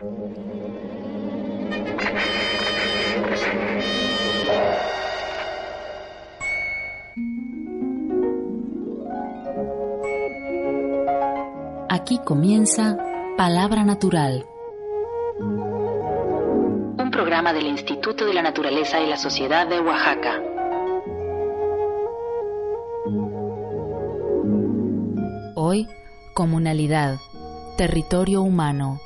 Aquí comienza Palabra Natural, un programa del Instituto de la Naturaleza y la Sociedad de Oaxaca. Hoy, comunalidad, territorio humano.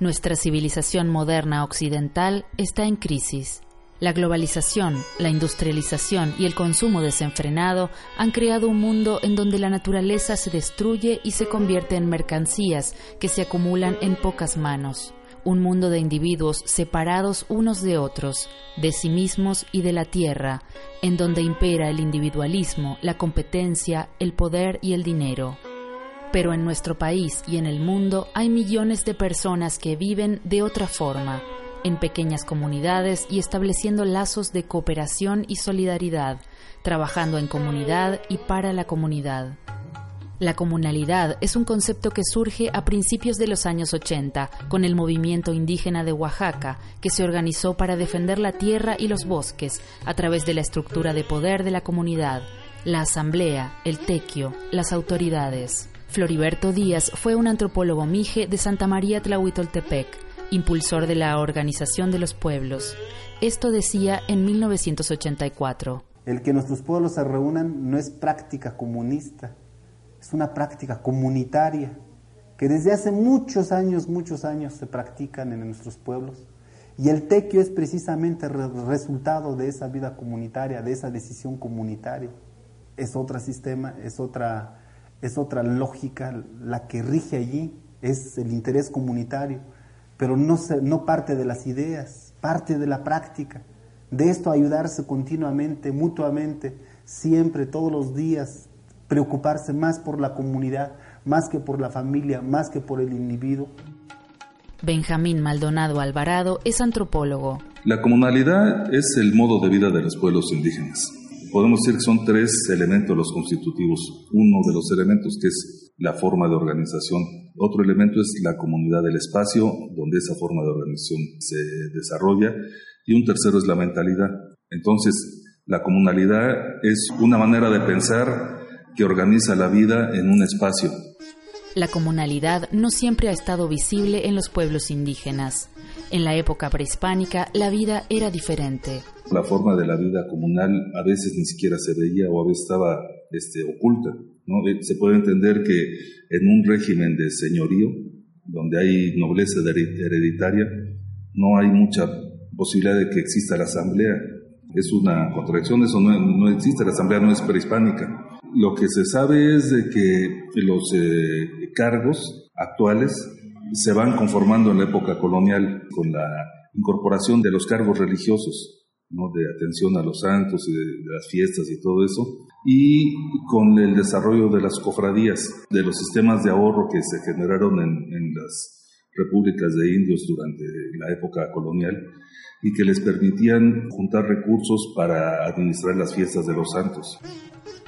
Nuestra civilización moderna occidental está en crisis. La globalización, la industrialización y el consumo desenfrenado han creado un mundo en donde la naturaleza se destruye y se convierte en mercancías que se acumulan en pocas manos. Un mundo de individuos separados unos de otros, de sí mismos y de la tierra, en donde impera el individualismo, la competencia, el poder y el dinero. Pero en nuestro país y en el mundo hay millones de personas que viven de otra forma, en pequeñas comunidades y estableciendo lazos de cooperación y solidaridad, trabajando en comunidad y para la comunidad. La comunalidad es un concepto que surge a principios de los años 80 con el movimiento indígena de Oaxaca, que se organizó para defender la tierra y los bosques a través de la estructura de poder de la comunidad, la asamblea, el tequio, las autoridades. Floriberto Díaz fue un antropólogo mije de Santa María Tlahuitoltepec, impulsor de la Organización de los Pueblos. Esto decía en 1984. El que nuestros pueblos se reúnan no es práctica comunista, es una práctica comunitaria que desde hace muchos años, muchos años se practican en nuestros pueblos. Y el tequio es precisamente resultado de esa vida comunitaria, de esa decisión comunitaria. Es otro sistema, es otra, es otra lógica la que rige allí, es el interés comunitario pero no, se, no parte de las ideas, parte de la práctica. De esto ayudarse continuamente, mutuamente, siempre, todos los días, preocuparse más por la comunidad, más que por la familia, más que por el individuo. Benjamín Maldonado Alvarado es antropólogo. La comunalidad es el modo de vida de los pueblos indígenas. Podemos decir que son tres elementos los constitutivos. Uno de los elementos que es la forma de organización. Otro elemento es la comunidad del espacio, donde esa forma de organización se desarrolla. Y un tercero es la mentalidad. Entonces, la comunalidad es una manera de pensar que organiza la vida en un espacio. La comunalidad no siempre ha estado visible en los pueblos indígenas. En la época prehispánica la vida era diferente. La forma de la vida comunal a veces ni siquiera se veía o a veces estaba este, oculta. Eh, se puede entender que en un régimen de señorío, donde hay nobleza hereditaria, no hay mucha posibilidad de que exista la asamblea. Es una contradicción, eso no, existe, la asamblea no es prehispánica. Lo que se sabe es de que los eh, cargos actuales se van conformando en la época colonial con la incorporación de los cargos religiosos de atención a los santos y de, las fiestas y todo eso, y con el desarrollo de las cofradías, de los sistemas de ahorro que se generaron en, en las repúblicas de indios durante la época colonial y que les permitían juntar recursos para administrar las fiestas de los santos.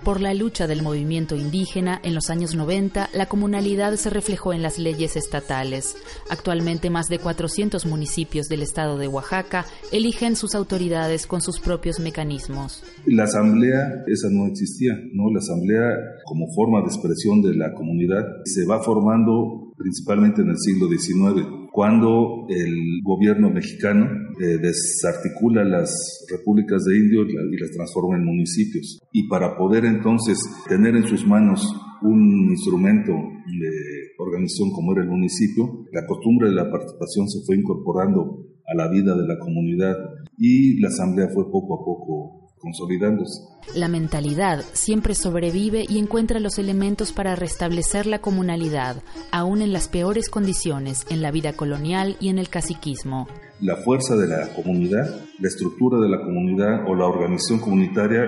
Por la lucha del movimiento indígena en los años 90, la comunalidad se reflejó en las leyes estatales. Actualmente más de 400 municipios del estado de Oaxaca eligen sus autoridades con sus propios mecanismos. La asamblea, esa no existía, ¿no? La asamblea como forma de expresión de la comunidad se va formando principalmente en el siglo XIX, cuando el gobierno mexicano eh, desarticula las repúblicas de indios y las transforma en municipios. Y para poder entonces tener en sus manos un instrumento de organización como era el municipio, la costumbre de la participación se fue incorporando a la vida de la comunidad y la asamblea fue poco a poco consolidándose. La mentalidad siempre sobrevive y encuentra los elementos para restablecer la comunalidad, aún en las peores condiciones, en la vida colonial y en el caciquismo. La fuerza de la comunidad, la estructura de la comunidad o la organización comunitaria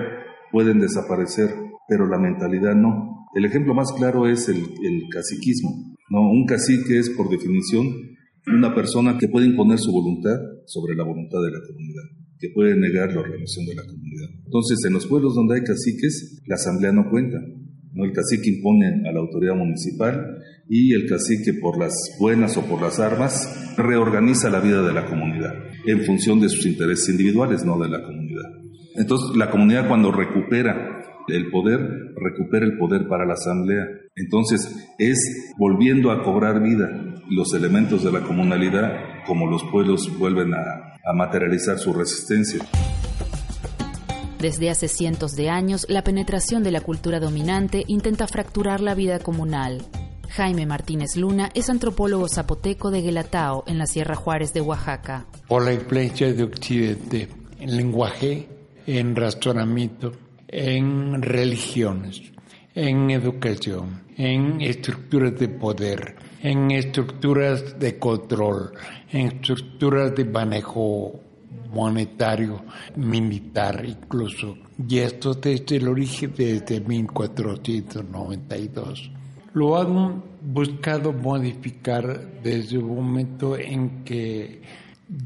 pueden desaparecer, pero la mentalidad no. El ejemplo más claro es el, el caciquismo. ¿no? Un cacique es, por definición, una persona que puede imponer su voluntad sobre la voluntad de la comunidad, que puede negar la organización de la comunidad. Entonces, en los pueblos donde hay caciques, la asamblea no cuenta. ¿no? El cacique impone a la autoridad municipal y el cacique, por las buenas o por las armas, reorganiza la vida de la comunidad en función de sus intereses individuales, no de la comunidad. Entonces, la comunidad cuando recupera el poder, recupera el poder para la asamblea. Entonces, es volviendo a cobrar vida los elementos de la comunalidad como los pueblos vuelven a, a materializar su resistencia. Desde hace cientos de años, la penetración de la cultura dominante intenta fracturar la vida comunal. Jaime Martínez Luna es antropólogo zapoteco de Guelatao, en la Sierra Juárez de Oaxaca. Por la influencia de Occidente en lenguaje, en razonamiento, en religiones, en educación, en estructuras de poder, en estructuras de control, en estructuras de manejo monetario, militar incluso. Y esto desde el origen, desde 1492. Lo han buscado modificar desde el momento en que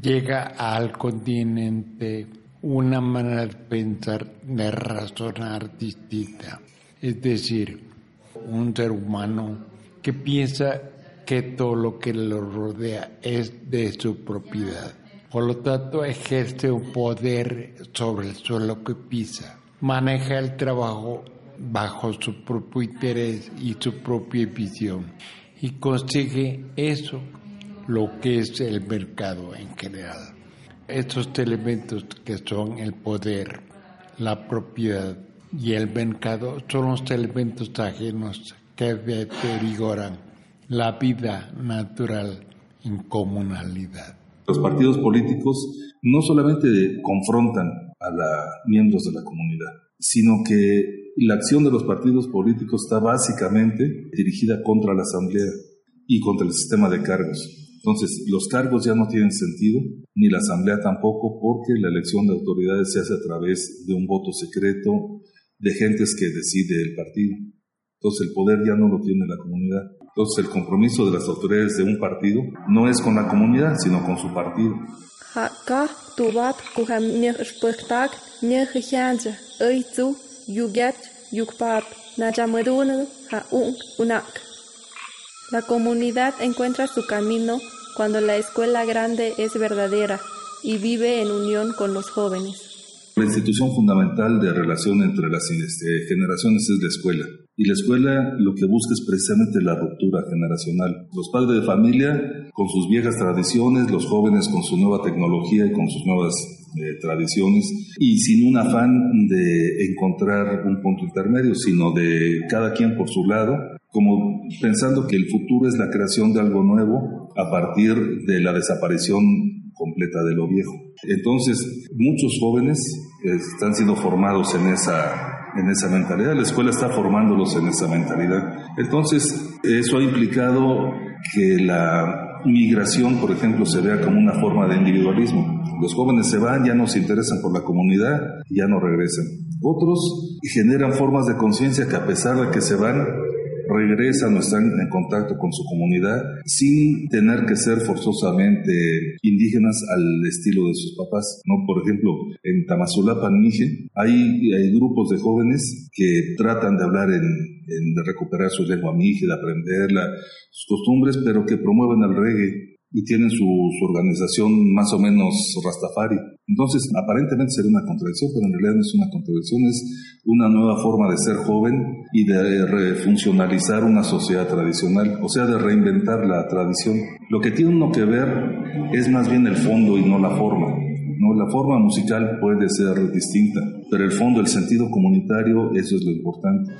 llega al continente una manera de pensar, de razonar distinta. Es decir, un ser humano que piensa que todo lo que lo rodea es de su propiedad. Por lo tanto, ejerce un poder sobre el suelo que pisa. Maneja el trabajo bajo su propio interés y su propia visión. Y consigue eso, lo que es el mercado en general. Estos elementos que son el poder, la propiedad y el mercado son los elementos ajenos que deterioran la vida natural en comunalidad. Los partidos políticos no solamente confrontan a los miembros de la comunidad, sino que la acción de los partidos políticos está básicamente dirigida contra la asamblea y contra el sistema de cargos. Entonces, los cargos ya no tienen sentido, ni la asamblea tampoco, porque la elección de autoridades se hace a través de un voto secreto de gentes que decide el partido. Entonces, el poder ya no lo tiene la comunidad. Entonces, el compromiso de las autoridades de un partido no es con la comunidad, sino con su partido. La comunidad encuentra su camino cuando la escuela grande es verdadera y vive en unión con los jóvenes. La institución fundamental de relación entre las este, generaciones es la escuela. Y la escuela lo que busca es precisamente la ruptura generacional. Los padres de familia con sus viejas tradiciones, los jóvenes con su nueva tecnología y con sus nuevas eh, tradiciones, y sin un afán de encontrar un punto intermedio, sino de cada quien por su lado, como pensando que el futuro es la creación de algo nuevo a partir de la desaparición completa de lo viejo. Entonces, muchos jóvenes eh, están siendo formados en esa en esa mentalidad, la escuela está formándolos en esa mentalidad. Entonces, eso ha implicado que la migración, por ejemplo, se vea como una forma de individualismo. Los jóvenes se van, ya no se interesan por la comunidad, ya no regresan. Otros generan formas de conciencia que a pesar de que se van, regresan o están en contacto con su comunidad sin tener que ser forzosamente indígenas al estilo de sus papás. ¿no? Por ejemplo, en Tamazulapa, Mije, hay, hay grupos de jóvenes que tratan de hablar en, recuperar su lengua mije, de aprenderla, sus costumbres, pero que promueven el reggae y tienen su, su, organización más o menos rastafari. Entonces, aparentemente sería una contradicción, pero en realidad no es una contradicción, es una nueva forma de ser joven y de refuncionalizar una sociedad tradicional, o sea, de reinventar la tradición. Lo que tiene uno que ver es más bien el fondo y no la forma. No, la forma musical puede ser distinta, pero el fondo, el sentido comunitario, eso es lo importante.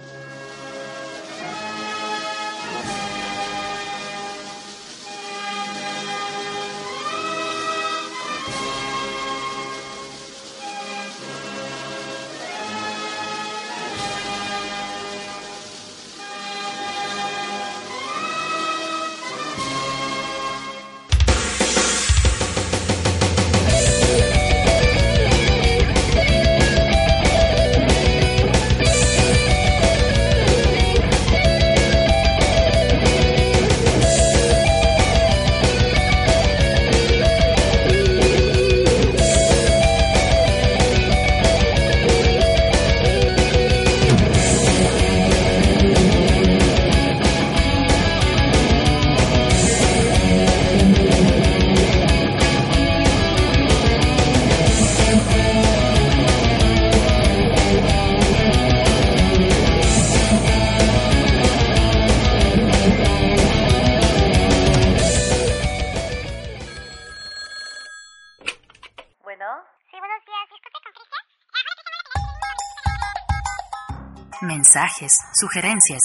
Mensajes, sugerencias.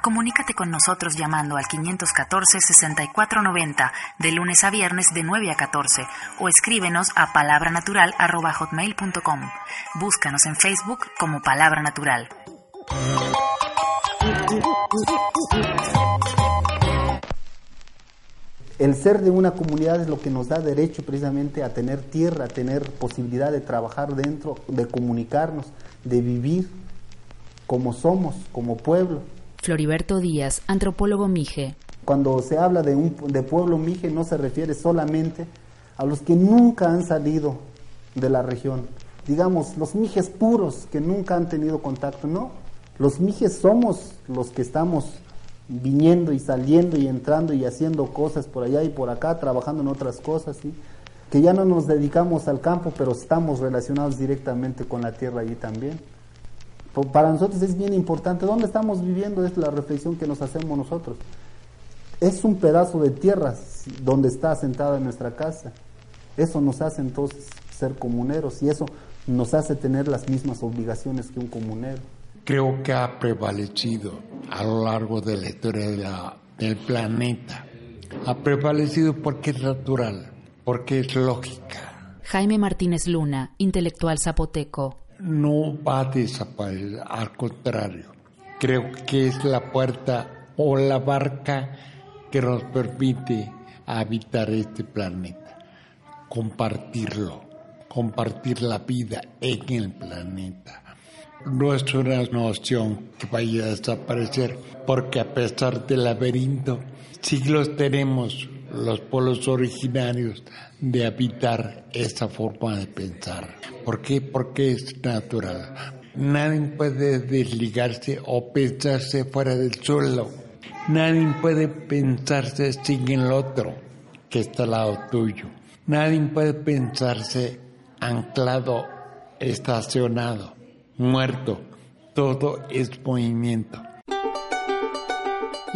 Comunícate con nosotros llamando al 514-6490 de lunes a viernes de 9 a 14 o escríbenos a palabranatural.hotmail.com. Búscanos en Facebook como Palabra Natural. El ser de una comunidad es lo que nos da derecho precisamente a tener tierra, a tener posibilidad de trabajar dentro, de comunicarnos, de vivir como somos, como pueblo. Floriberto Díaz, antropólogo Mije. Cuando se habla de, un, de pueblo Mije no se refiere solamente a los que nunca han salido de la región. Digamos, los Mijes puros que nunca han tenido contacto, no. Los Mijes somos los que estamos viniendo y saliendo y entrando y haciendo cosas por allá y por acá, trabajando en otras cosas, ¿sí? que ya no nos dedicamos al campo, pero estamos relacionados directamente con la tierra allí también. Para nosotros es bien importante, ¿dónde estamos viviendo? Es la reflexión que nos hacemos nosotros. Es un pedazo de tierra donde está asentada nuestra casa. Eso nos hace entonces ser comuneros y eso nos hace tener las mismas obligaciones que un comunero creo que ha prevalecido a lo largo de la historia del planeta. Ha prevalecido porque es natural, porque es lógica. Jaime Martínez Luna, intelectual zapoteco. No va a desaparecer, al contrario. Creo que es la puerta o la barca que nos permite habitar este planeta, compartirlo, compartir la vida en el planeta no es una noción que vaya a desaparecer, porque a pesar del laberinto, siglos tenemos los polos originarios de habitar esa forma de pensar. ¿Por qué? Porque es natural. Nadie puede desligarse o pensarse fuera del suelo. Nadie puede pensarse sin el otro que está al lado tuyo. Nadie puede pensarse anclado, estacionado muerto. Todo es movimiento.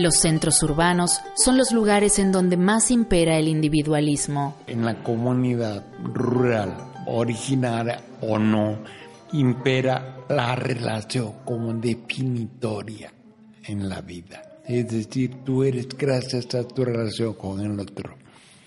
Los centros urbanos son los lugares en donde más impera el individualismo. En la comunidad rural, originaria o no, impera la relación como definitoria en la vida. Es decir, tú eres gracias a tu relación con el otro.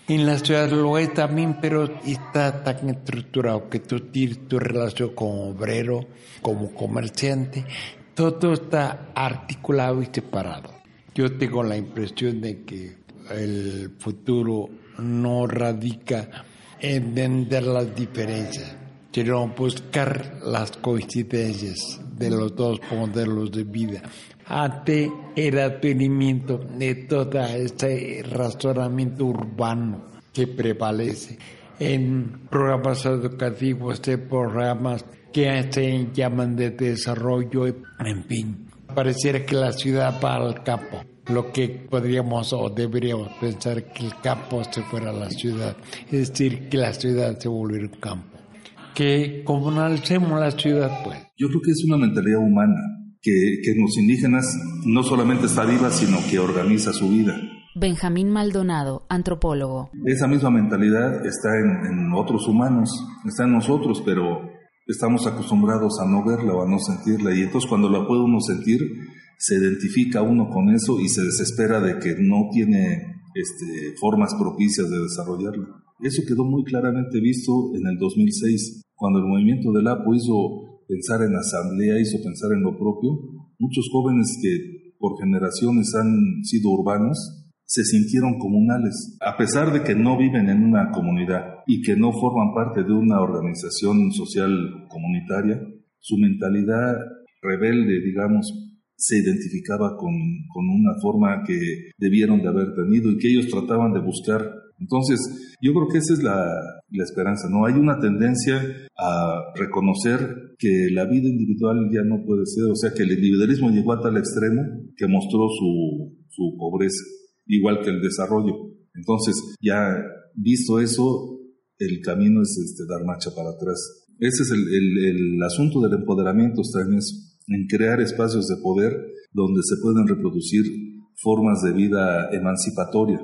En la ciudad lo es también, pero está tan estructurado que tú tienes tu relación como obrero, como comerciante, todo está articulado y separado. Yo tengo la impresión de que el futuro no radica en entender las diferencias, sino buscar las coincidencias de los dos modelos de vida ante el advenimiento de todo este razonamiento urbano que prevalece en programas educativos, de programas que se llaman de desarrollo, en fin. Pareciera que la ciudad va al campo, lo que podríamos o deberíamos pensar que el campo se fuera a la ciudad, es decir, que la ciudad se volviera un campo. Que comunalicemos la ciudad, pues. Yo creo que es una mentalidad humana que, en los indígenas no solamente está viva, sino que organiza su vida. Benjamín Maldonado, antropólogo. Esa misma mentalidad está en, otros humanos, está en nosotros, pero estamos acostumbrados a no verla o a no sentirla. Y entonces cuando la puede uno sentir, se identifica uno con eso y se desespera de que no tiene este, formas propicias de desarrollarla. Eso quedó muy claramente visto en el 2006, cuando el movimiento del APO hizo pensar en asamblea, hizo pensar en lo propio. Muchos jóvenes que por generaciones han sido urbanos se sintieron comunales, a pesar de que no viven en una comunidad y que no forman parte de una organización social comunitaria, su mentalidad rebelde, digamos, se identificaba con, con una forma que debieron de haber tenido y que ellos trataban de buscar entonces, yo creo que esa es la, esperanza, ¿no? Hay una tendencia a reconocer que la vida individual ya no puede ser, o sea, que el individualismo llegó a tal extremo que mostró su, su pobreza, igual que el desarrollo. Entonces, ya visto eso, el camino es este, dar marcha para atrás. Ese es el, el, el asunto del empoderamiento, está en eso, en crear espacios de poder donde se pueden reproducir formas de vida emancipatoria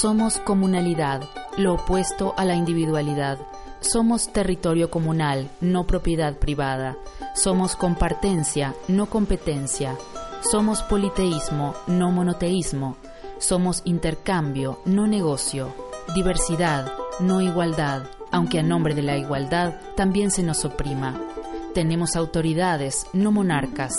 somos comunalidad, lo opuesto a la individualidad. Somos territorio comunal, no propiedad privada. Somos compartencia, no competencia. Somos politeísmo, no monoteísmo. Somos intercambio, no negocio. Diversidad, no igualdad, aunque a nombre de la igualdad también se nos oprima. Tenemos autoridades, no monarcas.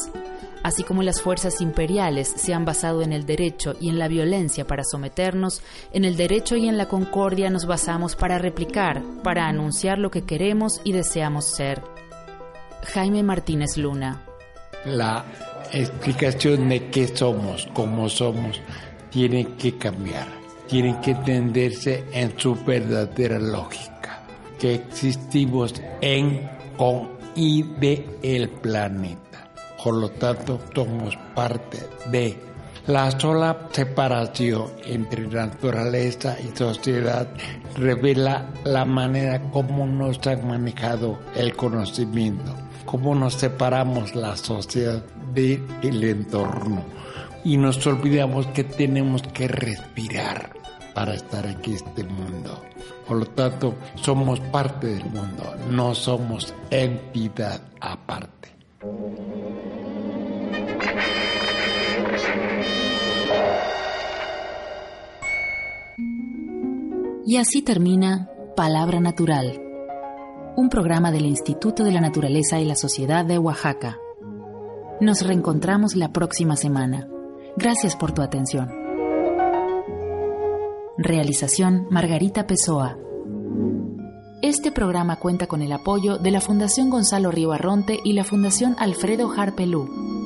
Así como las fuerzas imperiales se han basado en el derecho y en la violencia para someternos, en el derecho y en la concordia nos basamos para replicar, para anunciar lo que queremos y deseamos ser. Jaime Martínez Luna. La explicación de qué somos, cómo somos, tiene que cambiar, tiene que entenderse en su verdadera lógica, que existimos en, con y de el planeta. Por lo tanto somos parte de la sola separación entre naturaleza y sociedad revela la manera como nos han manejado el conocimiento, cómo nos separamos la sociedad del entorno y nos olvidamos que tenemos que respirar para estar aquí en este mundo. Por lo tanto, somos parte del mundo, no somos entidad aparte. Y así termina Palabra Natural, un programa del Instituto de la Naturaleza y la Sociedad de Oaxaca. Nos reencontramos la próxima semana. Gracias por tu atención. Realización Margarita Pessoa. Este programa cuenta con el apoyo de la Fundación Gonzalo Río Arronte y la Fundación Alfredo Harpelú.